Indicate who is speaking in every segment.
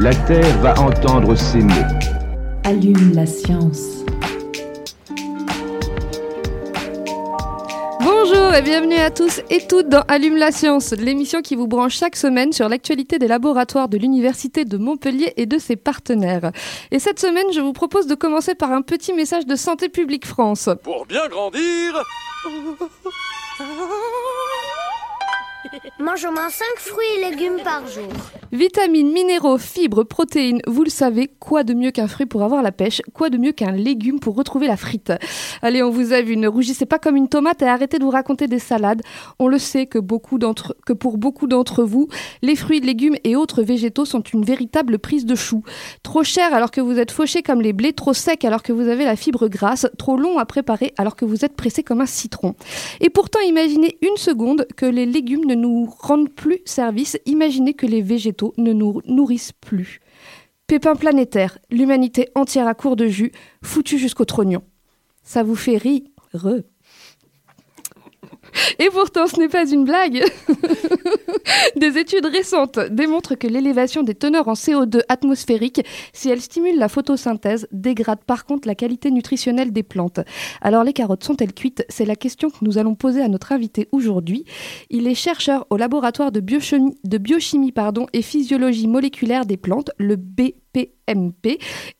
Speaker 1: La Terre va entendre ces mots.
Speaker 2: Allume la science.
Speaker 3: Bonjour et bienvenue à tous et toutes dans Allume la science, l'émission qui vous branche chaque semaine sur l'actualité des laboratoires de l'Université de Montpellier et de ses partenaires. Et cette semaine, je vous propose de commencer par un petit message de Santé publique France.
Speaker 4: Pour bien grandir,
Speaker 5: Mange au moins 5 fruits et légumes par jour.
Speaker 3: Vitamines, minéraux, fibres, protéines, vous le savez, quoi de mieux qu'un fruit pour avoir la pêche Quoi de mieux qu'un légume pour retrouver la frite Allez, on vous a vu, ne rougissez pas comme une tomate et arrêtez de vous raconter des salades. On le sait que, beaucoup que pour beaucoup d'entre vous, les fruits, légumes et autres végétaux sont une véritable prise de chou. Trop cher alors que vous êtes fauché comme les blés, trop sec alors que vous avez la fibre grasse, trop long à préparer alors que vous êtes pressé comme un citron. Et pourtant, imaginez une seconde que les légumes ne nous rendent plus service, imaginez que les végétaux ne nous nourrissent plus. Pépin planétaire, l'humanité entière à court de jus, foutu jusqu'au trognon. Ça vous fait rire et pourtant, ce n'est pas une blague. des études récentes démontrent que l'élévation des teneurs en CO2 atmosphérique, si elle stimule la photosynthèse, dégrade par contre la qualité nutritionnelle des plantes. Alors les carottes sont-elles cuites? C'est la question que nous allons poser à notre invité aujourd'hui. Il est chercheur au laboratoire de biochimie, et physiologie moléculaire des plantes, le BPMP,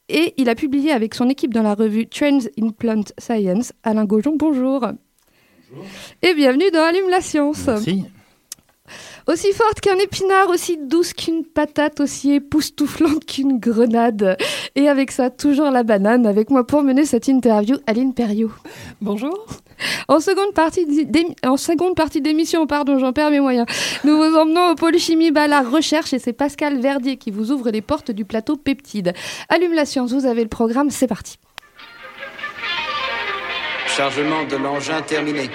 Speaker 3: et il a publié avec son équipe dans la revue Trends in Plant Science. Alain Gaujon, bonjour. Et bienvenue dans Allume la science.
Speaker 6: Merci.
Speaker 3: Aussi forte qu'un épinard, aussi douce qu'une patate, aussi époustouflante qu'une grenade. Et avec ça, toujours la banane. Avec moi pour mener cette interview, Aline Perriot.
Speaker 7: Bonjour.
Speaker 3: En seconde partie d'é- en seconde partie d'émission, pardon, j'en perds mes moyens. Nous vous emmenons au pôle chimie Ballard Recherche et c'est Pascal Verdier qui vous ouvre les portes du plateau Peptide. Allume la science, vous avez le programme, c'est parti.
Speaker 8: Chargement de l'engin terminé.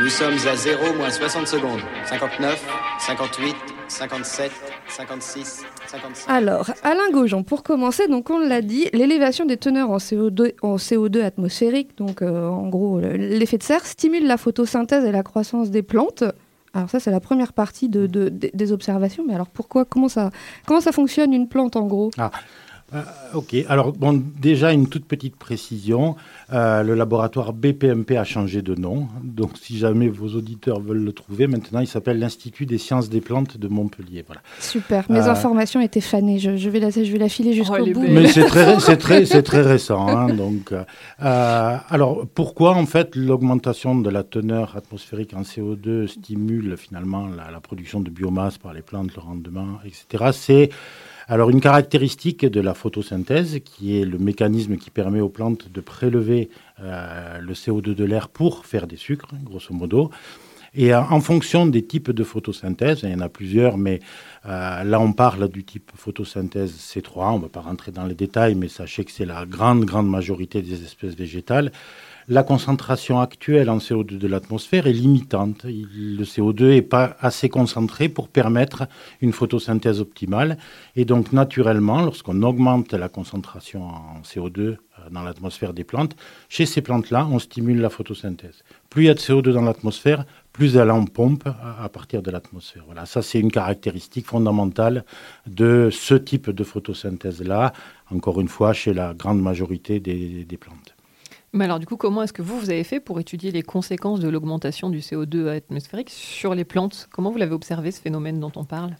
Speaker 8: Nous sommes à 0 moins 60 secondes. 59, 58, 57, 56, 57.
Speaker 3: Alors, Alain Gaujon, pour commencer, donc on l'a dit, l'élévation des teneurs en CO2, en CO2 atmosphérique, donc euh, en gros le- l'effet de serre, stimule la photosynthèse et la croissance des plantes. Alors ça, c'est la première partie de, de- des- des observations. Mais alors pourquoi, comment ça, comment ça fonctionne une plante en gros?
Speaker 6: Euh, ok, alors bon, déjà une toute petite précision. Euh, le laboratoire BPMP a changé de nom. Donc si jamais vos auditeurs veulent le trouver, maintenant il s'appelle l'Institut des sciences des plantes de Montpellier. Voilà.
Speaker 3: Super, mes
Speaker 6: Euh,
Speaker 3: informations étaient fanées. Je, je vais, la, je vais la filer jusqu'au
Speaker 7: est
Speaker 3: bout.
Speaker 7: belle.
Speaker 6: Mais c'est très, c'est très, c'est très récent. hein, donc, euh, euh, alors, pourquoi en fait l'augmentation de la teneur atmosphérique en CO2 stimule finalement la, la production de biomasse par les plantes, le rendement, etc. C'est alors une caractéristique de la photosynthèse qui est le mécanisme qui permet aux plantes de prélever euh, le CO2 de l'air pour faire des sucres, grosso modo. Et en, en fonction des types de photosynthèse, il y en a plusieurs, mais euh, là on parle du type photosynthèse C3, on ne va pas rentrer dans les détails, mais sachez que c'est la grande, grande majorité des espèces végétales. La concentration actuelle en CO2 de l'atmosphère est limitante. Le CO2 n'est pas assez concentré pour permettre une photosynthèse optimale. Et donc, naturellement, lorsqu'on augmente la concentration en CO2 euh, dans l'atmosphère des plantes, chez ces plantes-là, on stimule la photosynthèse. Plus il y a de CO2 dans l'atmosphère, plus elle en pompe à, partir de l'atmosphère. Voilà, ça c'est une caractéristique fondamentale de ce type de photosynthèse-là, encore une fois, chez la grande majorité des, des plantes.
Speaker 7: Mais alors, du coup, comment est-ce que vous, vous avez fait pour étudier les conséquences de l'augmentation du CO2 atmosphérique sur les plantes? Comment vous l'avez observé, ce phénomène dont on parle?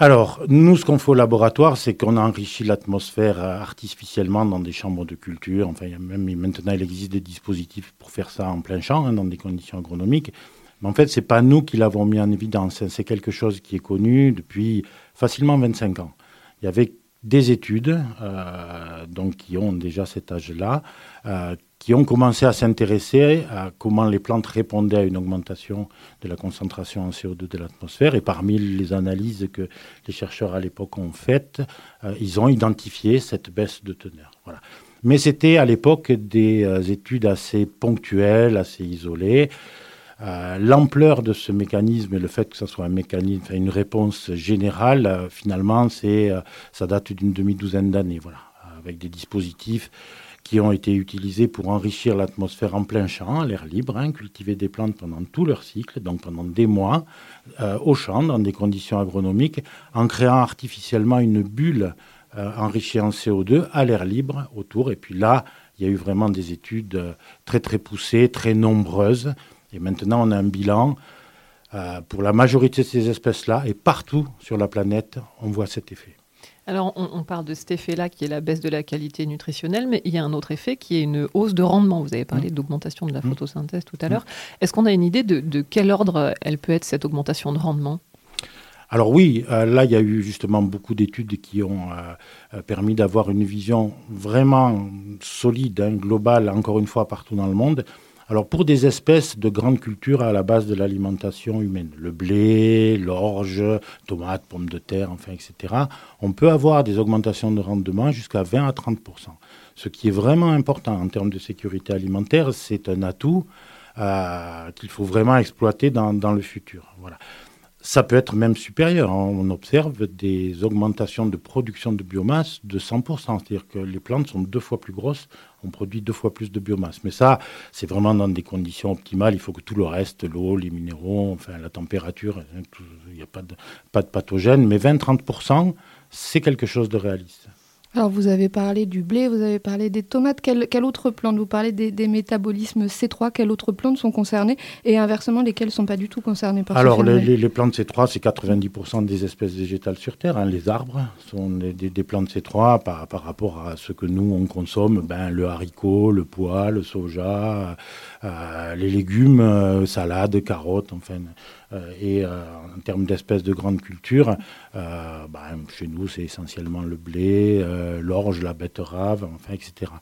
Speaker 6: Alors, nous, ce qu'on fait au laboratoire, c'est qu'on enrichit l'atmosphère euh, artificiellement dans des chambres de culture. Enfin, a même maintenant, il existe des dispositifs pour faire ça en plein champ, hein, dans des conditions agronomiques. Mais en fait, c'est pas nous qui l'avons mis en évidence. hein. C'est quelque chose qui est connu depuis facilement 25 ans. Il y avait des études, euh, donc qui ont déjà cet âge-là, euh, qui ont commencé à s'intéresser à comment les plantes répondaient à une augmentation de la concentration en CO2 de l'atmosphère. Et parmi les analyses que les chercheurs à l'époque ont faites, euh, ils ont identifié cette baisse de teneur. Voilà. Mais c'était à l'époque des études assez ponctuelles, assez isolées. Euh, l'ampleur de ce mécanisme et le fait que ce soit un mécanisme, une réponse générale, euh, finalement, c'est, ça date d'une demi-douzaine d'années, voilà, avec des dispositifs qui ont été utilisés pour enrichir l'atmosphère en plein champ, à l'air libre, hein, cultiver des plantes pendant tout leur cycle, donc pendant des mois, au champ, dans des conditions agronomiques, en créant artificiellement une bulle euh, enrichi en CO2 à l'air libre autour. Et puis là, il y a eu vraiment des études euh, très très poussées, très nombreuses. Et maintenant, on a un bilan euh, pour la majorité de ces espèces-là. Et partout sur la planète, on voit cet effet.
Speaker 7: Alors, on, parle de cet effet-là qui est la baisse de la qualité nutritionnelle, mais il y a un autre effet qui est une hausse de rendement. Vous avez parlé mmh. d'augmentation de la mmh. photosynthèse tout à l'heure. Mmh. Est-ce qu'on a une idée de quel ordre elle peut être cette augmentation de rendement?
Speaker 6: Alors oui, euh, là, il y a eu justement beaucoup d'études qui ont euh, permis d'avoir une vision vraiment solide, hein, globale, encore une fois, partout dans le monde. Alors pour des espèces de grandes cultures à la base de l'alimentation humaine, le blé, l'orge, tomates, pommes de terre, enfin, etc., on peut avoir des augmentations de rendement jusqu'à 20 à 30% Ce qui est vraiment important en termes de sécurité alimentaire, c'est un atout qu'il faut vraiment exploiter dans, dans le futur. Voilà. Ça peut être même supérieur. Hein. On observe des augmentations de production de biomasse de 100%. C'est-à-dire que les plantes sont deux fois plus grosses, on produit deux fois plus de biomasse. Mais ça, c'est vraiment dans des conditions optimales. Il faut que tout le reste, l'eau, les minéraux, enfin la température, hein, il n'y a pas de, pas de pathogènes. Mais 20-30%, c'est quelque chose de réaliste.
Speaker 3: Alors vous avez parlé du blé, vous avez parlé des tomates. Quelle, autre plante? Vous parlez des, métabolismes C3. Quelles autres plantes sont concernées? Et inversement, lesquelles ne sont pas du tout concernées par
Speaker 6: Alors les, plantes C3, c'est 90% des espèces végétales sur Terre. Hein. Les arbres sont des, plantes C3 par, par, rapport à ce que nous, on consomme. Ben, le haricot, le pois, le soja, euh, les légumes, euh, salades, carottes, enfin... Euh, et euh, en termes d'espèces de grande culture, euh, bah, chez nous, c'est essentiellement le blé, l'orge, la betterave, etc.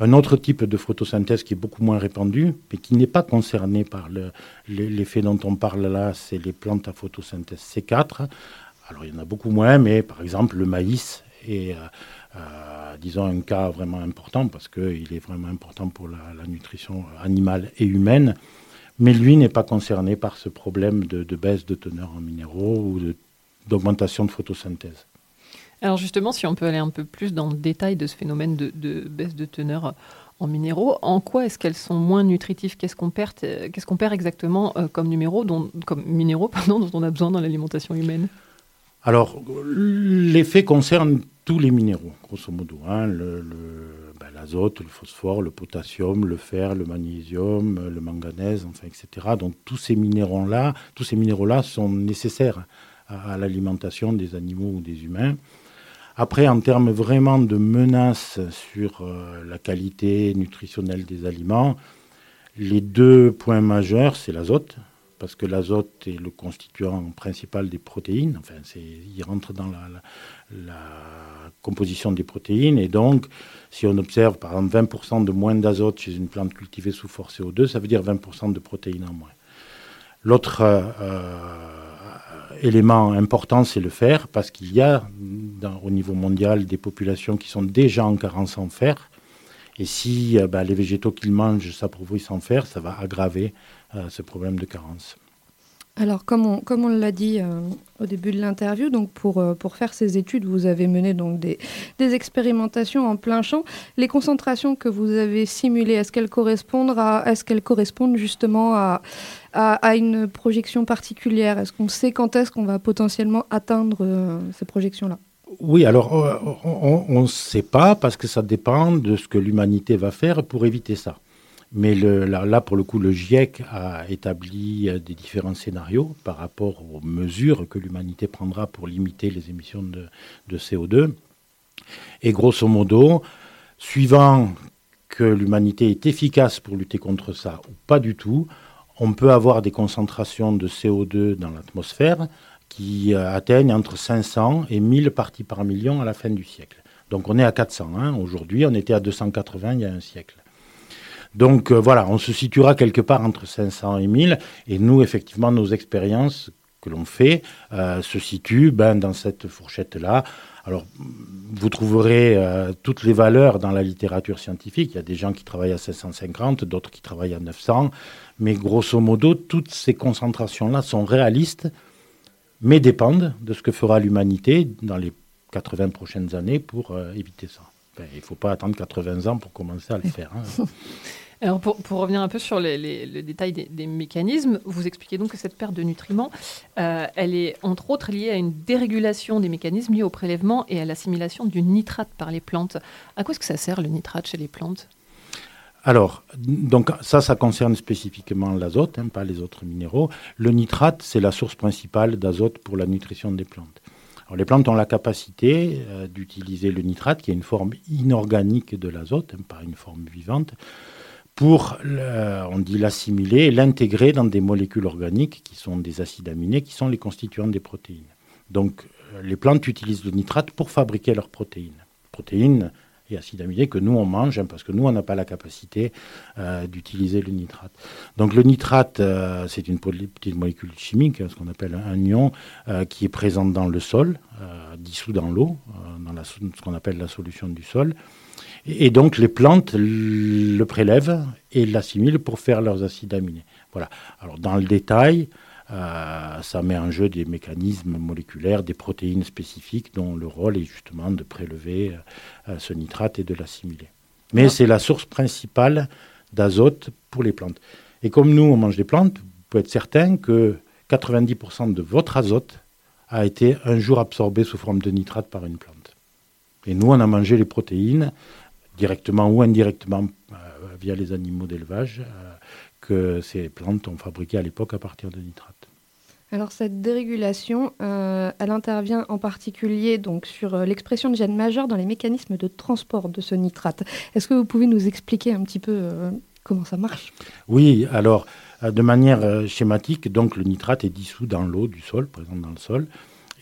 Speaker 6: Un autre type de photosynthèse qui est beaucoup moins répandu, mais qui n'est pas concerné par l'effet dont on parle là, c'est les plantes à photosynthèse C4. Alors il y en a beaucoup moins, mais par exemple le maïs est, disons, un cas vraiment important parce qu'il est vraiment important pour la nutrition animale et humaine mais lui n'est pas concerné par ce problème de, baisse de teneur en minéraux ou d'augmentation de, photosynthèse.
Speaker 7: Alors justement, si on peut aller un peu plus dans le détail de ce phénomène de, baisse de teneur en minéraux, en quoi est-ce qu'elles sont moins nutritives? Qu'est-ce qu'on perd, perd exactement euh, comme, numéro, comme minéraux pardon, dont on a besoin dans l'alimentation humaine?
Speaker 6: Alors, l'effet concerne tous les minéraux, grosso modo. Hein, le l'azote, le phosphore, le potassium, le fer, le magnésium, le manganèse, enfin, etc. Donc tous ces minéraux-là, tous ces minéraux-là sont nécessaires à, l'alimentation des animaux ou des humains. Après, en termes vraiment de menaces sur euh, la qualité nutritionnelle des aliments, les deux points majeurs, c'est l'azote, parce que l'azote est le constituant principal des protéines. Enfin, il rentre dans la, composition des protéines. Et donc, si on observe par exemple 20% de moins d'azote chez une plante cultivée sous force CO2, ça veut dire 20% de protéines en moins. L'autre euh, élément important, c'est le fer, parce qu'il y a au niveau mondial des populations qui sont déjà en carence en fer. Et si euh, ben, les végétaux qu'ils mangent s'appauvrissent en fer, ça va aggraver euh, ce problème de carence.
Speaker 3: Alors, comme on, comme on l'a dit euh, au début de l'interview, donc pour, pour faire ces études, vous avez mené donc des, expérimentations en plein champ. Les concentrations que vous avez simulées, est-ce qu'elles correspondent, à, est qu'elles correspondent justement à, à, une projection particulière? Est-ce qu'on sait quand est-ce qu'on va potentiellement atteindre ces projections-là?
Speaker 6: Oui, alors on ne sait pas parce que ça dépend de ce que l'humanité va faire pour éviter ça. Mais là, pour le coup, le GIEC a établi euh, des différents scénarios par rapport aux mesures que l'humanité prendra pour limiter les émissions de, CO2. Et grosso modo, suivant que l'humanité est efficace pour lutter contre ça ou pas du tout, on peut avoir des concentrations de CO2 dans l'atmosphère qui euh, atteignent entre 500 et 1000 parties par million à la fin du siècle. Donc on est à 400. Hein. Aujourd'hui, on était à 280 il y a un siècle. Donc euh, voilà, on se situera quelque part entre 500 et 1000. Et nous, effectivement, nos expériences que l'on fait euh, se situent ben, dans cette fourchette-là. Alors, vous trouverez toutes les valeurs dans la littérature scientifique. Il y a des gens qui travaillent à 750, d'autres qui travaillent à 900. Mais grosso modo, toutes ces concentrations-là sont réalistes, mais dépendent de ce que fera l'humanité dans les 80 prochaines années pour euh, éviter ça. Ben, il ne faut pas attendre 80 ans pour commencer à le faire. hein.
Speaker 7: Alors pour, pour revenir un peu sur les, les- le détail des, mécanismes, vous expliquez donc que cette perte de nutriments, euh, elle est entre autres liée à une dérégulation des mécanismes liés au prélèvement et à l'assimilation du nitrate par les plantes. À quoi est-ce que ça sert le nitrate chez les plantes?
Speaker 6: Alors, donc ça, ça concerne spécifiquement l'azote, hein, pas les autres minéraux. Le nitrate, c'est la source principale d'azote pour la nutrition des plantes. Alors, les plantes ont la capacité euh, d'utiliser le nitrate, qui est une forme inorganique de l'azote, hein, pas une forme vivante, pour, le- on dit l'assimiler et l'intégrer dans des molécules organiques qui sont des acides aminés, qui sont les constituants des protéines. Donc, euh, les plantes utilisent le nitrate pour fabriquer leurs protéines. Protéines et acides aminés que nous on mange, hein, parce que nous on n'a pas la capacité euh, d'utiliser le nitrate. Donc le nitrate, euh, c'est une petite molécule chimique, hein, ce qu'on appelle un ion, euh, qui est présente dans le sol, dissous dans l'eau, dans la ce qu'on appelle la solution du sol. Et, donc les plantes le prélèvent et l'assimilent pour faire leurs acides aminés. Voilà. Alors dans le détail, euh, ça met en jeu des mécanismes moléculaires, des protéines spécifiques dont le rôle est justement de prélever euh, ce nitrate et de l'assimiler. Mais
Speaker 7: Ah.
Speaker 6: c'est la source principale d'azote pour les plantes. Et comme nous, on mange des plantes, vous pouvez être certain que 90% de votre azote a été un jour absorbé sous forme de nitrate par une plante. Et nous, on a mangé les protéines directement ou indirectement euh, via les animaux d'élevage euh, que ces plantes ont fabriquées à l'époque à partir de nitrate.
Speaker 3: Alors cette dérégulation, euh, elle intervient en particulier donc sur euh, l'expression de gènes majeurs dans les mécanismes de transport de ce nitrate. Est-ce que vous pouvez nous expliquer un petit peu euh, comment ça marche?
Speaker 6: Oui, alors de manière schématique, donc le nitrate est dissous dans l'eau du sol, présente dans le sol,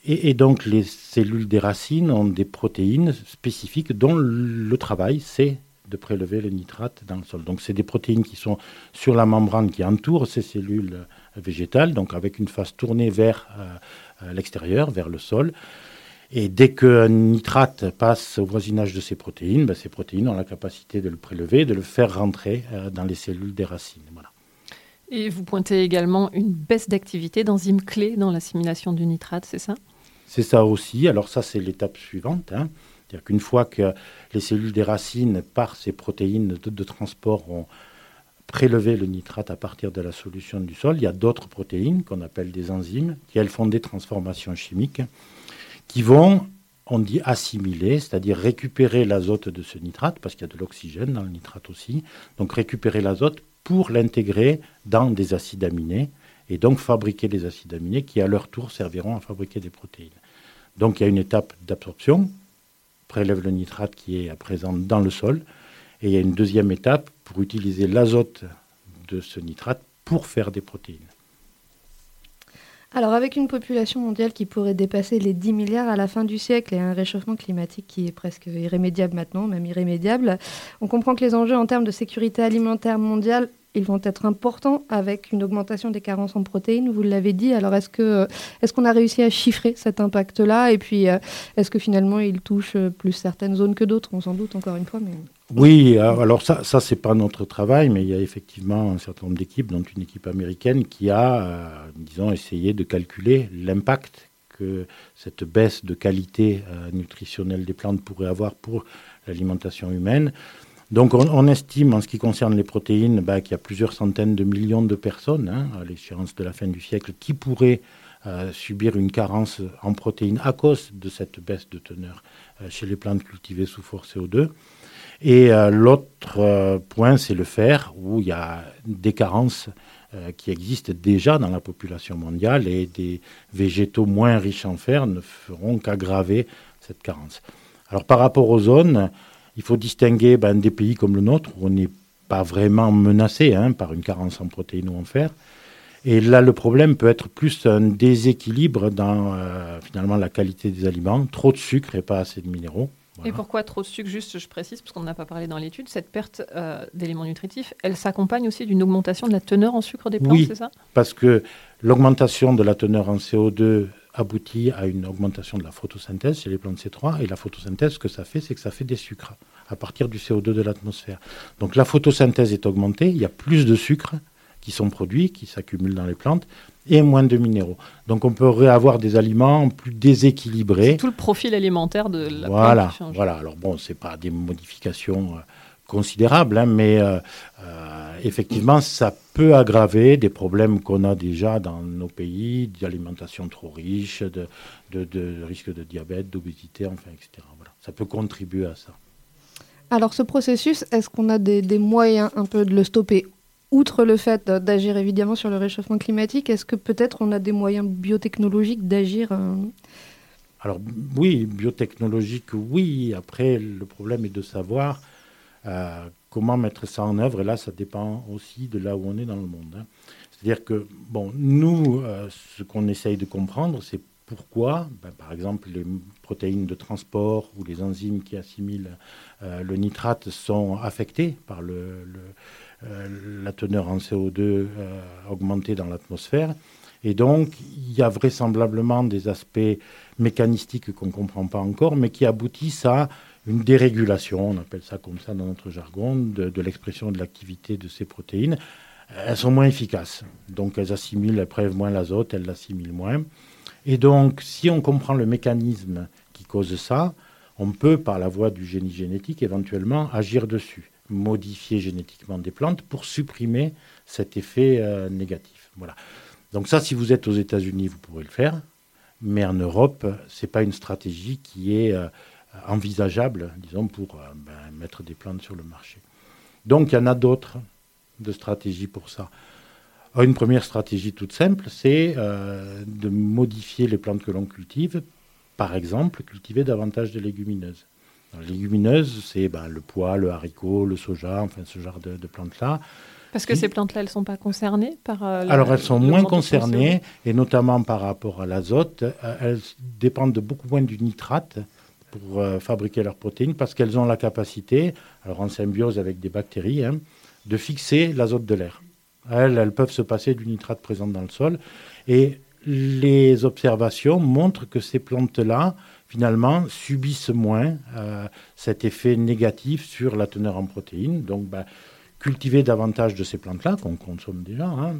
Speaker 6: et, et donc les cellules des racines ont des protéines spécifiques dont le travail c'est de prélever le nitrate dans le sol. Donc c'est des protéines qui sont sur la membrane qui entoure ces cellules euh, végétales, donc avec une face tournée vers euh, euh, l'extérieur, vers le sol. Et dès qu'un nitrate passe au voisinage de ces protéines, ben, ces protéines ont la capacité de le prélever, de le faire rentrer euh, dans les cellules des racines. Voilà.
Speaker 7: Et vous pointez également une baisse d'activité d'enzymes clés dans l'assimilation du nitrate, c'est ça?
Speaker 6: C'est ça aussi. Alors ça, c'est l'étape suivante. hein. C'est-à-dire qu'une fois que les cellules des racines, par ces protéines de, transport, ont prélevé le nitrate à partir de la solution du sol, il y a d'autres protéines qu'on appelle des enzymes, qui elles font des transformations chimiques, qui vont, on dit, assimiler, c'est-à-dire récupérer l'azote de ce nitrate, parce qu'il y a de l'oxygène dans le nitrate aussi, donc récupérer l'azote pour l'intégrer dans des acides aminés, et donc fabriquer des acides aminés qui, à leur tour, serviront à fabriquer des protéines. Donc il y a une étape d'absorption, prélève le nitrate qui est présent dans le sol, et il y a une deuxième étape pour utiliser l'azote de ce nitrate pour faire des protéines.
Speaker 3: Alors avec une population mondiale qui pourrait dépasser les 10 milliards à la fin du siècle et un réchauffement climatique qui est presque irrémédiable maintenant, même irrémédiable, on comprend que les enjeux en termes de sécurité alimentaire mondiale ils vont être importants avec une augmentation des carences en protéines, vous l'avez dit. Alors, est-ce que est-ce qu'on a réussi à chiffrer cet impact-là? Et puis, euh, est-ce que finalement, il touche euh, plus certaines zones que d'autres? On s'en doute encore une fois.
Speaker 6: Oui, alors ça, ça c'est pas notre travail, mais il y a effectivement un certain nombre d'équipes, dont une équipe américaine, qui a, euh, disons, essayé de calculer l'impact que cette baisse de qualité euh, nutritionnelle des plantes pourrait avoir pour l'alimentation humaine. Donc on, estime en ce qui concerne les protéines bah, qu'il y a plusieurs centaines de millions de personnes hein, à l'échéance de la fin du siècle qui pourraient euh, subir une carence en protéines à cause de cette baisse de teneur euh, chez les plantes cultivées sous fort CO2. Et euh, l'autre point, c'est le fer, où il y a des carences qui existent déjà dans la population mondiale et des végétaux moins riches en fer ne feront qu'aggraver cette carence. Alors par rapport aux zones, il faut distinguer ben, des pays comme le nôtre, où on n'est pas vraiment menacé hein, par une carence en protéines ou en fer. Et là, le problème peut être plus un déséquilibre dans euh, finalement la qualité des aliments, trop de sucre et pas assez de minéraux.
Speaker 7: Et pourquoi trop de sucre? Juste, je précise, parce qu'on n'a pas parlé dans l'étude, cette perte euh, d'éléments nutritifs, elle s'accompagne aussi d'une augmentation de la teneur en sucre des plantes,
Speaker 6: Oui.
Speaker 7: c'est ça?
Speaker 6: Parce que l'augmentation de la teneur en CO2 aboutit à une augmentation de la photosynthèse chez les plantes C3. Et la photosynthèse, ce que ça fait, c'est que ça fait des sucres à partir du CO2 de l'atmosphère. Donc la photosynthèse est augmentée, il y a plus de sucres qui sont produits, qui s'accumulent dans les plantes, et moins de minéraux. Donc on pourrait avoir des aliments plus déséquilibrés.
Speaker 7: Tout le profil alimentaire de la
Speaker 6: Voilà,
Speaker 7: plante qui change.
Speaker 6: voilà. Alors bon, c'est pas des modifications euh, considérables, hein, mais euh, euh, effectivement, ça peut aggraver des problèmes qu'on a déjà dans nos pays, d'alimentation trop riche, de, de, de risque de diabète, d'obésité, enfin, etc. Voilà. Ça peut contribuer à ça.
Speaker 3: Alors ce processus, est-ce qu'on a des, des moyens un peu de le stopper? Outre le fait d'agir évidemment sur le réchauffement climatique, est-ce que peut-être on a des moyens biotechnologiques d'agir euh,
Speaker 6: Alors oui, biotechnologique, oui. Après, le problème est de savoir euh, comment mettre ça en œuvre? Et là, ça dépend aussi de là où on est dans le monde. hein. C'est-à-dire que, bon, nous, euh, ce qu'on essaye de comprendre, c'est pourquoi, ben, par exemple, les protéines de transport ou les enzymes qui assimilent euh, le nitrate sont affectées par la teneur en CO2 euh, augmentée dans l'atmosphère. Et donc, il y a vraisemblablement des aspects mécanistiques qu'on ne comprend pas encore, mais qui aboutissent à une dérégulation, on appelle ça comme ça dans notre jargon, de, l'expression de l'activité de ces protéines. Elles sont moins efficaces. Donc, elles assimilent, elles prélèvent moins l'azote, elles l'assimilent moins. Et donc, si on comprend le mécanisme qui cause ça, on peut, par la voie du génie génétique, éventuellement agir dessus, modifier génétiquement des plantes pour supprimer cet effet euh, négatif. Voilà. Donc ça, si vous êtes aux États-Unis, vous pourrez le faire, mais en Europe, c'est pas une stratégie qui est euh, envisageable, disons, pour euh, ben, mettre des plantes sur le marché. Donc il y en a d'autres de stratégies pour ça. Alors, Une première stratégie toute simple, c'est euh, de modifier les plantes que l'on cultive. Par exemple, cultiver davantage de légumineuses. Alors, les légumineuses, c'est ben, le pois, le haricot, le soja, enfin ce genre de, de plantes-là.
Speaker 7: Parce que ces plantes-là, elles ne sont pas concernées par. euh, la-
Speaker 6: Alors elles sont moins concernées, et notamment par rapport à l'azote, euh, elles dépendent de beaucoup moins du nitrate pour euh, fabriquer leurs protéines, parce qu'elles ont la capacité, alors en symbiose avec des bactéries, hein, de fixer l'azote de l'air. Elles, elles peuvent se passer du nitrate présent dans le sol. Et les observations montrent que ces plantes-là, finalement, subissent moins euh, cet effet négatif sur la teneur en protéines. Donc, ben, cultiver davantage de ces plantes-là, qu'on consomme déjà, hein,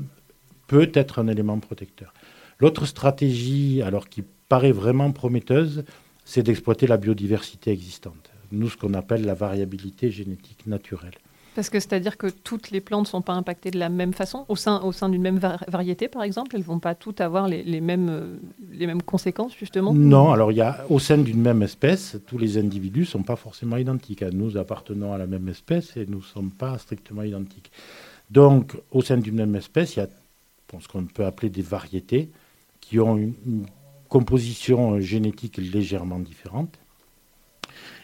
Speaker 6: peut être un élément protecteur. L'autre stratégie, alors qui paraît vraiment prometteuse, c'est d'exploiter la biodiversité existante. Nous, ce qu'on appelle la variabilité génétique naturelle.
Speaker 7: Parce que c'est-à-dire que toutes les plantes ne sont pas impactées de la même façon au sein, au sein d'une même var- variété, par exemple Elles ne vont pas toutes avoir les, les mêmes, euh, les mêmes conséquences, justement?
Speaker 6: Non, alors il y a au sein d'une même espèce, tous les individus ne sont pas forcément identiques. Nous appartenons à la même espèce et nous ne sommes pas strictement identiques. Donc, au sein d'une même espèce, il y a bon, ce qu'on peut appeler des variétés qui ont une, une composition euh, génétique légèrement différente.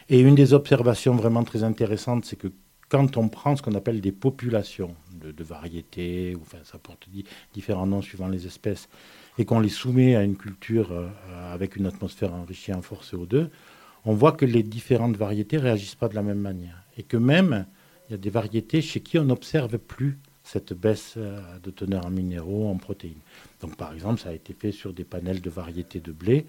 Speaker 6: Et une des observations vraiment très intéressantes, c'est que quand on prend ce qu'on appelle des populations de, variétés, enfin, ça porte di- différents noms suivant les espèces, et qu'on les soumet à une culture euh, avec une atmosphère enrichie en fort CO2, on voit que les différentes variétés réagissent pas de la même manière. Et que même, il y a des variétés chez qui on n'observe plus cette baisse euh, de teneur en minéraux, en protéines. Donc par exemple, ça a été fait sur des panels de variétés de blé,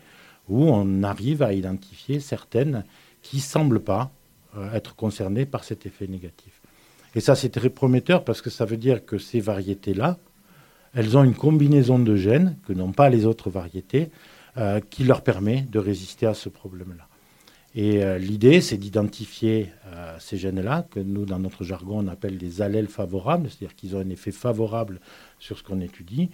Speaker 6: où on arrive à identifier certaines qui semblent pas euh, être concernées par cet effet négatif. Et ça, c'est très prometteur parce que ça veut dire que ces variétés-là, elles ont une combinaison de gènes que n'ont pas les autres variétés euh, qui leur permet de résister à ce problème-là. Et euh, l'idée, c'est d'identifier euh, ces gènes-là, que nous, dans notre jargon, on appelle des allèles favorables, c'est-à-dire qu'ils ont un effet favorable sur ce qu'on étudie,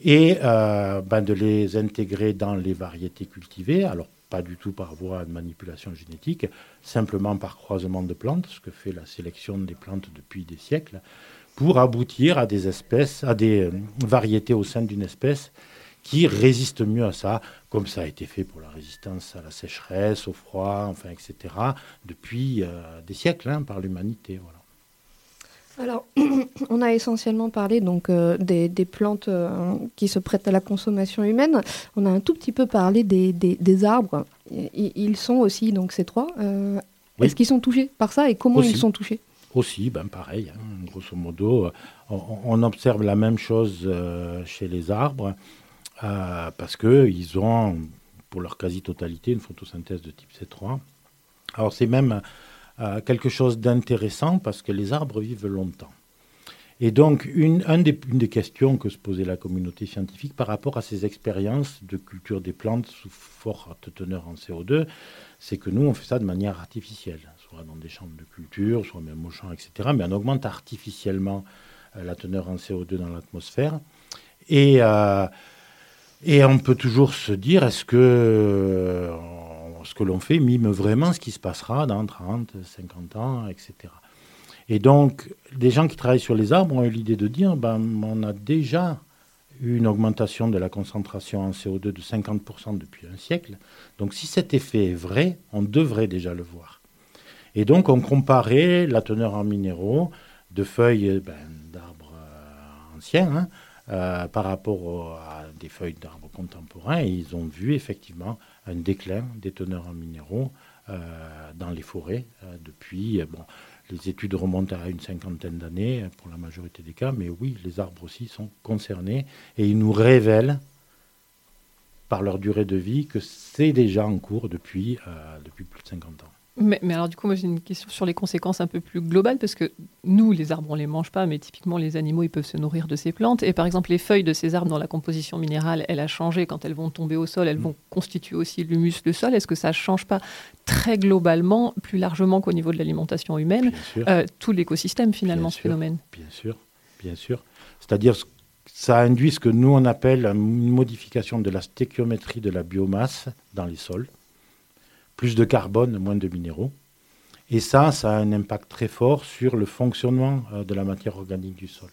Speaker 6: et euh, ben, de les intégrer dans les variétés cultivées, alors pas du tout par voie de manipulation génétique, simplement par croisement de plantes, ce que fait la sélection des plantes depuis des siècles, pour aboutir à des espèces, à des variétés au sein d'une espèce qui résistent mieux à ça, comme ça a été fait pour la résistance à la sécheresse, au froid, enfin, etc., depuis euh, des siècles hein, par l'humanité. Voilà.
Speaker 3: Alors, on a essentiellement parlé donc euh, des, des plantes euh, qui se prêtent à la consommation humaine. On a un tout petit peu parlé des, des- des arbres. I- Ils sont aussi donc ces trois. Euh,
Speaker 6: Oui.
Speaker 3: Est-ce qu'ils sont touchés par ça et comment
Speaker 6: Aussi.
Speaker 3: ils sont touchés?
Speaker 6: Aussi, ben pareil, hein, grosso modo, on, on observe la même chose chez les arbres euh, parce qu'ils ont, pour leur quasi-totalité, une photosynthèse de type C3. Alors c'est même euh, quelque chose d'intéressant parce que les arbres vivent longtemps. Et donc, une, une des questions que se posait la communauté scientifique par rapport à ces expériences de culture des plantes sous forte teneur en CO2, c'est que nous, on fait ça de manière artificielle, soit dans des chambres de culture, soit même au champ, etc. Mais on augmente artificiellement euh, la teneur en CO2 dans l'atmosphère. Et, euh, et on peut toujours se dire, est-ce que euh, ce que l'on fait mime vraiment ce qui se passera dans 30, 50 ans, etc. Et donc, des gens qui travaillent sur les arbres ont eu l'idée de dire, ben, on a déjà eu une augmentation de la concentration en CO2 de 50% depuis un siècle. Donc, si cet effet est vrai, on devrait déjà le voir. Et donc, on comparait la teneur en minéraux de feuilles ben, d'arbres euh, anciens hein, euh, par rapport à des feuilles d'arbres contemporains. Ils ont vu effectivement un déclin des teneurs en minéraux euh, dans les forêts euh, depuis. bon, les études remontent à une cinquantaine d'années pour la majorité des cas, mais oui, les arbres aussi sont concernés et ils nous révèlent par leur durée de vie que c'est déjà en cours depuis, depuis plus de 50 ans.
Speaker 7: Mais, mais alors, du coup, moi, j'ai une question sur les conséquences un peu plus globales, parce que nous, les arbres, on les mange pas, mais typiquement, les animaux, ils peuvent se nourrir de ces plantes. Et par exemple, les feuilles de ces arbres, dont la composition minérale, elle a changé quand elles vont tomber au sol, elles vont constituer aussi l'humus, le sol. Est-ce que ça change pas très globalement, plus largement qu'au niveau de l'alimentation humaine, euh, tout l'écosystème, finalement,
Speaker 6: Bien
Speaker 7: ce
Speaker 6: sûr.
Speaker 7: phénomène?
Speaker 6: Bien sûr, bien sûr. C'est-à-dire, ce- ça induit ce que nous on appelle une modification de la stéchiométrie de la biomasse dans les sols. Plus de carbone, moins de minéraux. Et ça, ça a un impact très fort sur le fonctionnement euh, de la matière organique du sol.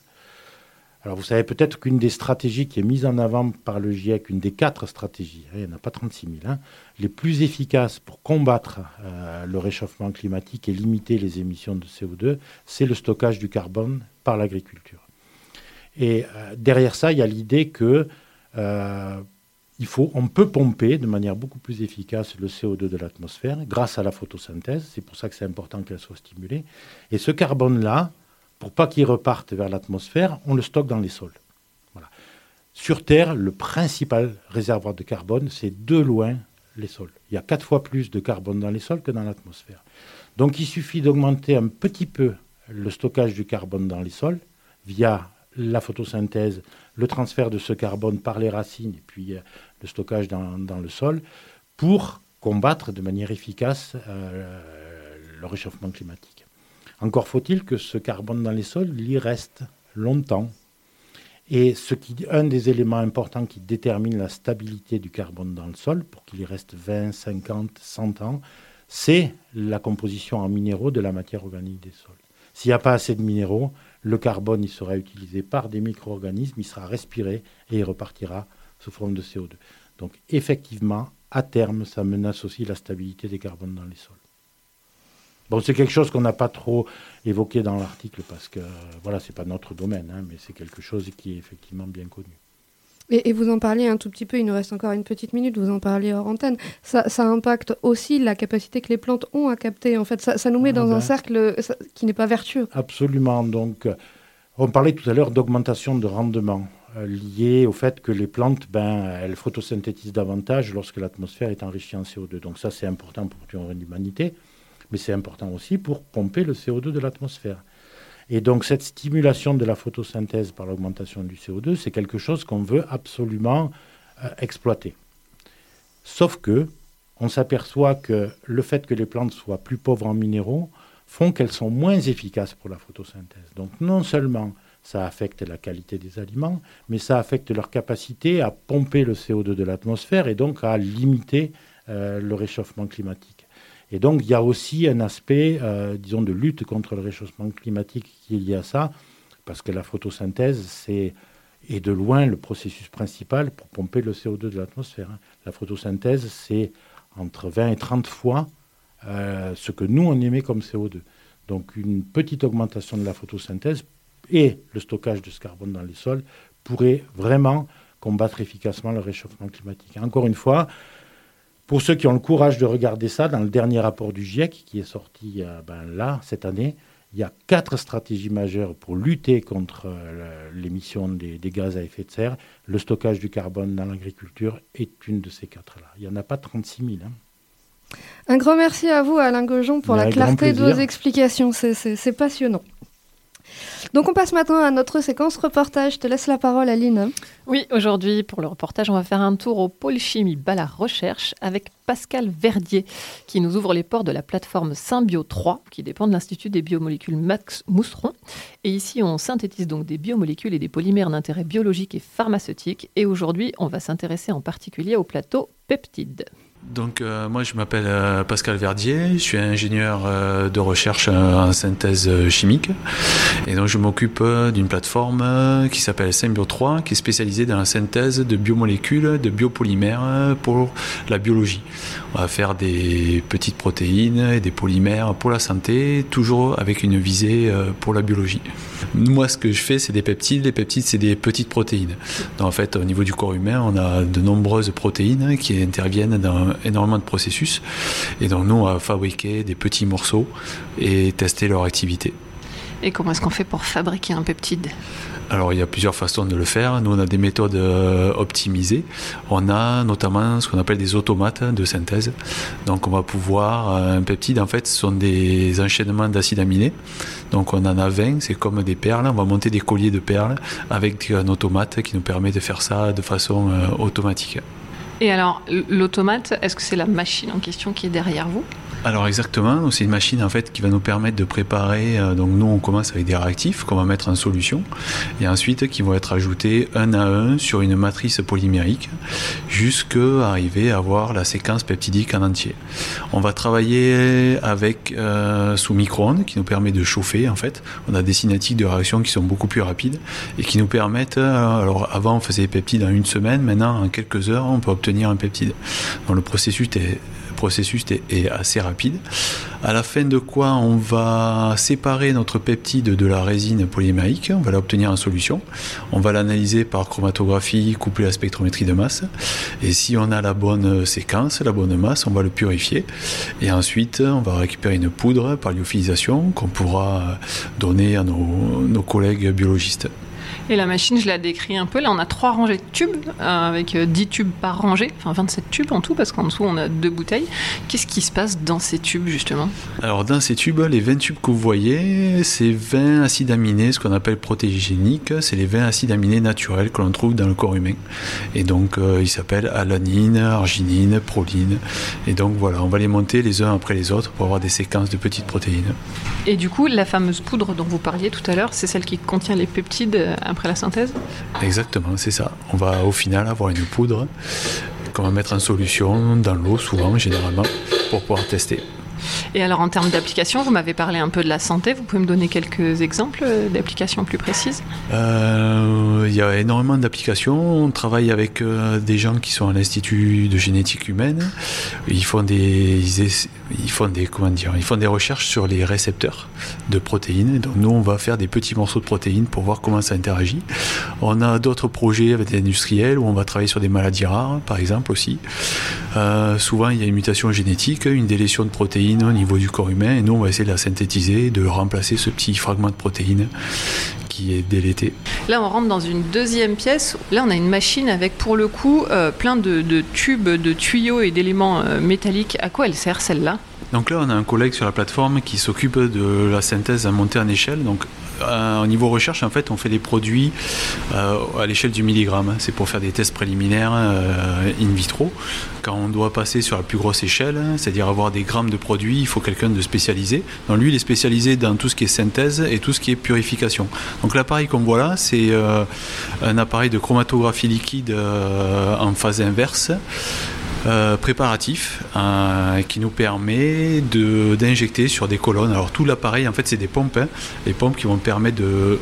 Speaker 6: Alors vous savez peut-être qu'une des stratégies qui est mise en avant par le GIEC, une des quatre stratégies, hein, il n'y en a pas 36 000, hein, les plus efficaces pour combattre euh, le réchauffement climatique et limiter les émissions de CO2, c'est le stockage du carbone par l'agriculture. Et euh, derrière ça, il y a l'idée que il faut, on peut pomper de manière beaucoup plus efficace le CO2 de l'atmosphère grâce à la photosynthèse. C'est pour ça que c'est important qu'elle soit stimulée. Et ce carbone-là, pour pas qu'il reparte vers l'atmosphère, on le stocke dans les sols. Sur Terre, le principal réservoir de carbone, c'est de loin les sols. Il y a quatre fois plus de carbone dans les sols que dans l'atmosphère. Donc il suffit d'augmenter un petit peu le stockage du carbone dans les sols via la photosynthèse, le transfert de ce carbone par les racines et puis euh, le stockage dans, le sol pour combattre de manière efficace euh, le réchauffement climatique. Encore faut-il que ce carbone dans les sols, il y reste longtemps. Et ce qui, un des éléments importants qui détermine la stabilité du carbone dans le sol, pour qu'il y reste 20, 50, 100 ans, c'est la composition en minéraux de la matière organique des sols. S'il n'y a pas assez de minéraux, le carbone sera utilisé par des micro-organismes, il sera respiré et il repartira sous forme de CO2. Donc effectivement, à terme, ça menace aussi la stabilité des carbones dans les sols. Bon, c'est quelque chose qu'on n'a pas trop évoqué dans l'article parce que voilà, c'est pas notre domaine, hein, mais c'est quelque chose qui est effectivement bien connu.
Speaker 3: Et, et vous en parliez un tout petit peu, il nous reste encore une petite minute, vous en parliez hors antenne. Ça, ça impacte aussi la capacité que les plantes ont à capter. En fait, ça, ça nous met
Speaker 6: Ah
Speaker 3: dans
Speaker 6: ben.
Speaker 3: un cercle ça- qui n'est pas vertueux.
Speaker 6: Absolument. Donc, euh, on parlait tout à l'heure d'augmentation de rendement euh, liée au fait que les plantes, ben, elles photosynthétisent davantage lorsque l'atmosphère est enrichie en CO2. Donc ça, c'est important pour l'humanité, mais c'est important aussi pour pomper le CO2 de l'atmosphère. Et donc cette stimulation de la photosynthèse par l'augmentation du CO2, c'est quelque chose qu'on veut absolument euh, exploiter. Sauf que on s'aperçoit que le fait que les plantes soient plus pauvres en minéraux font qu'elles sont moins efficaces pour la photosynthèse. Donc non seulement ça affecte la qualité des aliments, mais ça affecte leur capacité à pomper le CO2 de l'atmosphère et donc à limiter euh, le réchauffement climatique. Et donc il y a aussi un aspect, euh, disons, de lutte contre le réchauffement climatique qui est lié à ça, parce que la photosynthèse, c'est est de loin le processus principal pour pomper le CO2 de l'atmosphère. hein. La photosynthèse, c'est entre 20 et 30 fois euh, ce que nous, on émet comme CO2. Donc une petite augmentation de la photosynthèse et le stockage de ce carbone dans les sols pourrait vraiment combattre efficacement le réchauffement climatique. Encore une fois, pour ceux qui ont le courage de regarder ça, dans le dernier rapport du GIEC qui est sorti euh, ben, là, cette année, il y a quatre stratégies majeures pour lutter contre euh, l'émission des, des, gaz à effet de serre. Le stockage du carbone dans l'agriculture est une de ces quatre-là. Il n'y en a pas 36 000. Hein.
Speaker 3: Un grand merci à vous, Alain Gaujon, pour
Speaker 6: Mais
Speaker 3: la clarté de vos explications. C'est passionnant. Donc on passe maintenant à notre séquence reportage. Je te laisse la parole, Aline.
Speaker 7: Oui, aujourd'hui, pour le reportage, on va faire un tour au pôle chimie Ballard Recherche avec Pascal Verdier, qui nous ouvre les portes de la plateforme Symbio 3, qui dépend de l'Institut des biomolécules Max Moustron. Et ici, on synthétise donc des biomolécules et des polymères d'intérêt biologique et pharmaceutique. Et aujourd'hui, on va s'intéresser en particulier au plateau peptides.
Speaker 4: Donc euh, moi je m'appelle euh, Pascal Verdier, je suis ingénieur euh, de recherche en synthèse chimique et donc je m'occupe d'une plateforme qui s'appelle Symbio 3 qui est spécialisée dans la synthèse de biomolécules, de biopolymères pour la biologie. On va faire des petites protéines et des polymères pour la santé, toujours avec une visée pour la biologie. Moi ce que je fais c'est des peptides, les peptides c'est des petites protéines. Donc en fait au niveau du corps humain on a de nombreuses protéines qui interviennent dans énormément de processus. Et donc nous, on va fabriquer des petits morceaux et tester leur activité.
Speaker 7: Et comment est-ce qu'on fait pour fabriquer un peptide?
Speaker 4: Alors il y a plusieurs façons de le faire. Nous, on a des méthodes euh, optimisées. On a notamment ce qu'on appelle des automates de synthèse. Donc on va pouvoir, euh, un peptide, en fait, ce sont des enchaînements d'acides aminés. Donc on en a 20, c'est comme des perles. On va monter des colliers de perles avec un automate qui nous permet de faire ça de façon euh, automatique.
Speaker 7: Et alors, l'automate, est-ce que c'est la machine en question qui est derrière vous?
Speaker 4: Alors exactement, c'est une machine en fait qui va nous permettre de préparer. euh, donc nous on commence avec des réactifs qu'on va mettre en solution et ensuite qui vont être ajoutés un à un sur une matrice polymérique jusqu'à arriver à avoir la séquence peptidique en entier. On va travailler avec euh, sous micro-ondes qui nous permet de chauffer en fait. On a des cinétiques de réaction qui sont beaucoup plus rapides et qui nous permettent. euh, alors avant on faisait des peptides en une semaine, maintenant en quelques heures on peut obtenir un peptide. Donc le processus est processus est, assez rapide. À la fin de quoi on va séparer notre peptide de la résine polymérique, on va l'obtenir en solution, on va l'analyser par chromatographie couplée à spectrométrie de masse, et si on a la bonne séquence, la bonne masse, on va le purifier, et ensuite on va récupérer une poudre par lyophilisation qu'on pourra donner à nos collègues biologistes.
Speaker 7: Et la machine, je la décris un peu. Là, on a trois rangées de tubes, euh, avec euh, 10 tubes par rangée, enfin 27 tubes en tout, parce qu'en dessous, on a deux bouteilles. Qu'est-ce qui se passe dans ces tubes, justement?
Speaker 4: Alors dans ces tubes, les 20 tubes que vous voyez, c'est 20 acides aminés, ce qu'on appelle protégéniques, c'est les 20 acides aminés naturels que l'on trouve dans le corps humain. Et donc euh, ils s'appellent alanine, arginine, proline. Et donc voilà, on va les monter les uns après les autres pour avoir des séquences de petites protéines.
Speaker 7: Et du coup, la fameuse poudre dont vous parliez tout à l'heure, c'est celle qui contient les peptides euh, après la synthèse?
Speaker 4: Exactement, c'est ça. On va au final avoir une poudre qu'on va mettre en solution dans l'eau, souvent, généralement, pour pouvoir tester.
Speaker 7: Et alors, en termes d'application, vous m'avez parlé un peu de la santé. Vous pouvez me donner quelques exemples d'applications plus précises?
Speaker 4: Euh, Il y a énormément d'applications. On travaille avec euh, des gens qui sont à l'Institut de génétique humaine. Ils font des, ils font des, comment dire, ils font des recherches sur les récepteurs de protéines. Donc nous, on va faire des petits morceaux de protéines pour voir comment ça interagit. On a d'autres projets avec des industriels où on va travailler sur des maladies rares, par exemple aussi. Euh, souvent, il y a une mutation génétique, une délétion de protéines au niveau du corps humain, et nous, on va essayer de la synthétiser, de remplacer ce petit fragment de protéines qui est délété.
Speaker 7: Là, on rentre dans une deuxième pièce. Là, on a une machine avec, pour le coup, euh, plein de, de tubes, de tuyaux et d'éléments euh, métalliques. À quoi elle sert, celle-là?
Speaker 4: Donc là, on a un collègue sur la plateforme qui s'occupe de la synthèse à monter en échelle. Donc, euh, au niveau recherche, en fait, on fait des produits euh, à l'échelle du milligramme. C'est pour faire des tests préliminaires euh, in vitro. Quand on doit passer sur la plus grosse échelle, c'est-à-dire avoir des grammes de produits, il faut quelqu'un de spécialisé. Donc lui, il est spécialisé dans tout ce qui est synthèse et tout ce qui est purification. Donc l'appareil qu'on voit là, c'est un appareil de chromatographie liquide en phase inverse euh, préparatif euh, qui nous permet d'injecter sur des colonnes. Alors tout l'appareil, en fait, c'est des pompes. hein. Les pompes qui vont permettre de,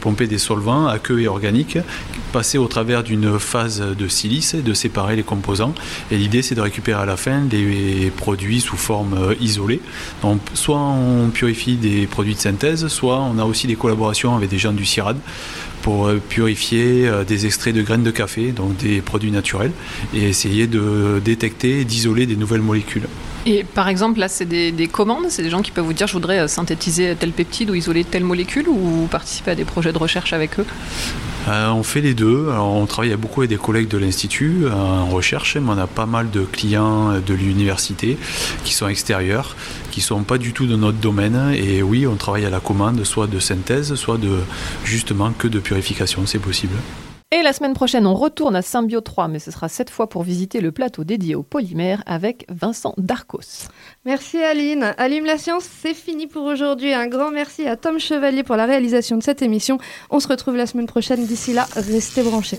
Speaker 4: pomper des solvants aqueux et organiques, passer au travers d'une phase de silice de séparer les composants. Et l'idée, c'est de récupérer à la fin des produits sous forme euh, isolée. Donc, soit on purifie des produits de synthèse, soit on a aussi des collaborations avec des gens du CIRAD pour euh, purifier euh, des extraits de graines de café, donc des produits naturels, et essayer de détecter et d'isoler des nouvelles molécules.
Speaker 7: Et par exemple, là, c'est des, des commandes, c'est des gens qui peuvent vous dire je voudrais euh, synthétiser tel peptide ou isoler telle molécule, ou vous participez à des projets de recherche avec eux?
Speaker 4: Euh, on fait les deux. Alors, on travaille beaucoup avec des collègues de l'Institut en recherche, mais on a pas mal de clients de l'université qui sont extérieurs, qui sont pas du tout de notre domaine. Et oui, on travaille à la commande, soit de synthèse, soit de justement que de purification, c'est possible.
Speaker 7: Et la semaine prochaine, on retourne à Symbio 3, mais ce sera cette fois pour visiter le plateau dédié aux polymères avec Vincent Darcos.
Speaker 3: Merci Aline. Allume la science, c'est fini pour aujourd'hui. Un grand merci à Tom Chevalier pour la réalisation de cette émission. On se retrouve la semaine prochaine. D'ici là, restez branchés.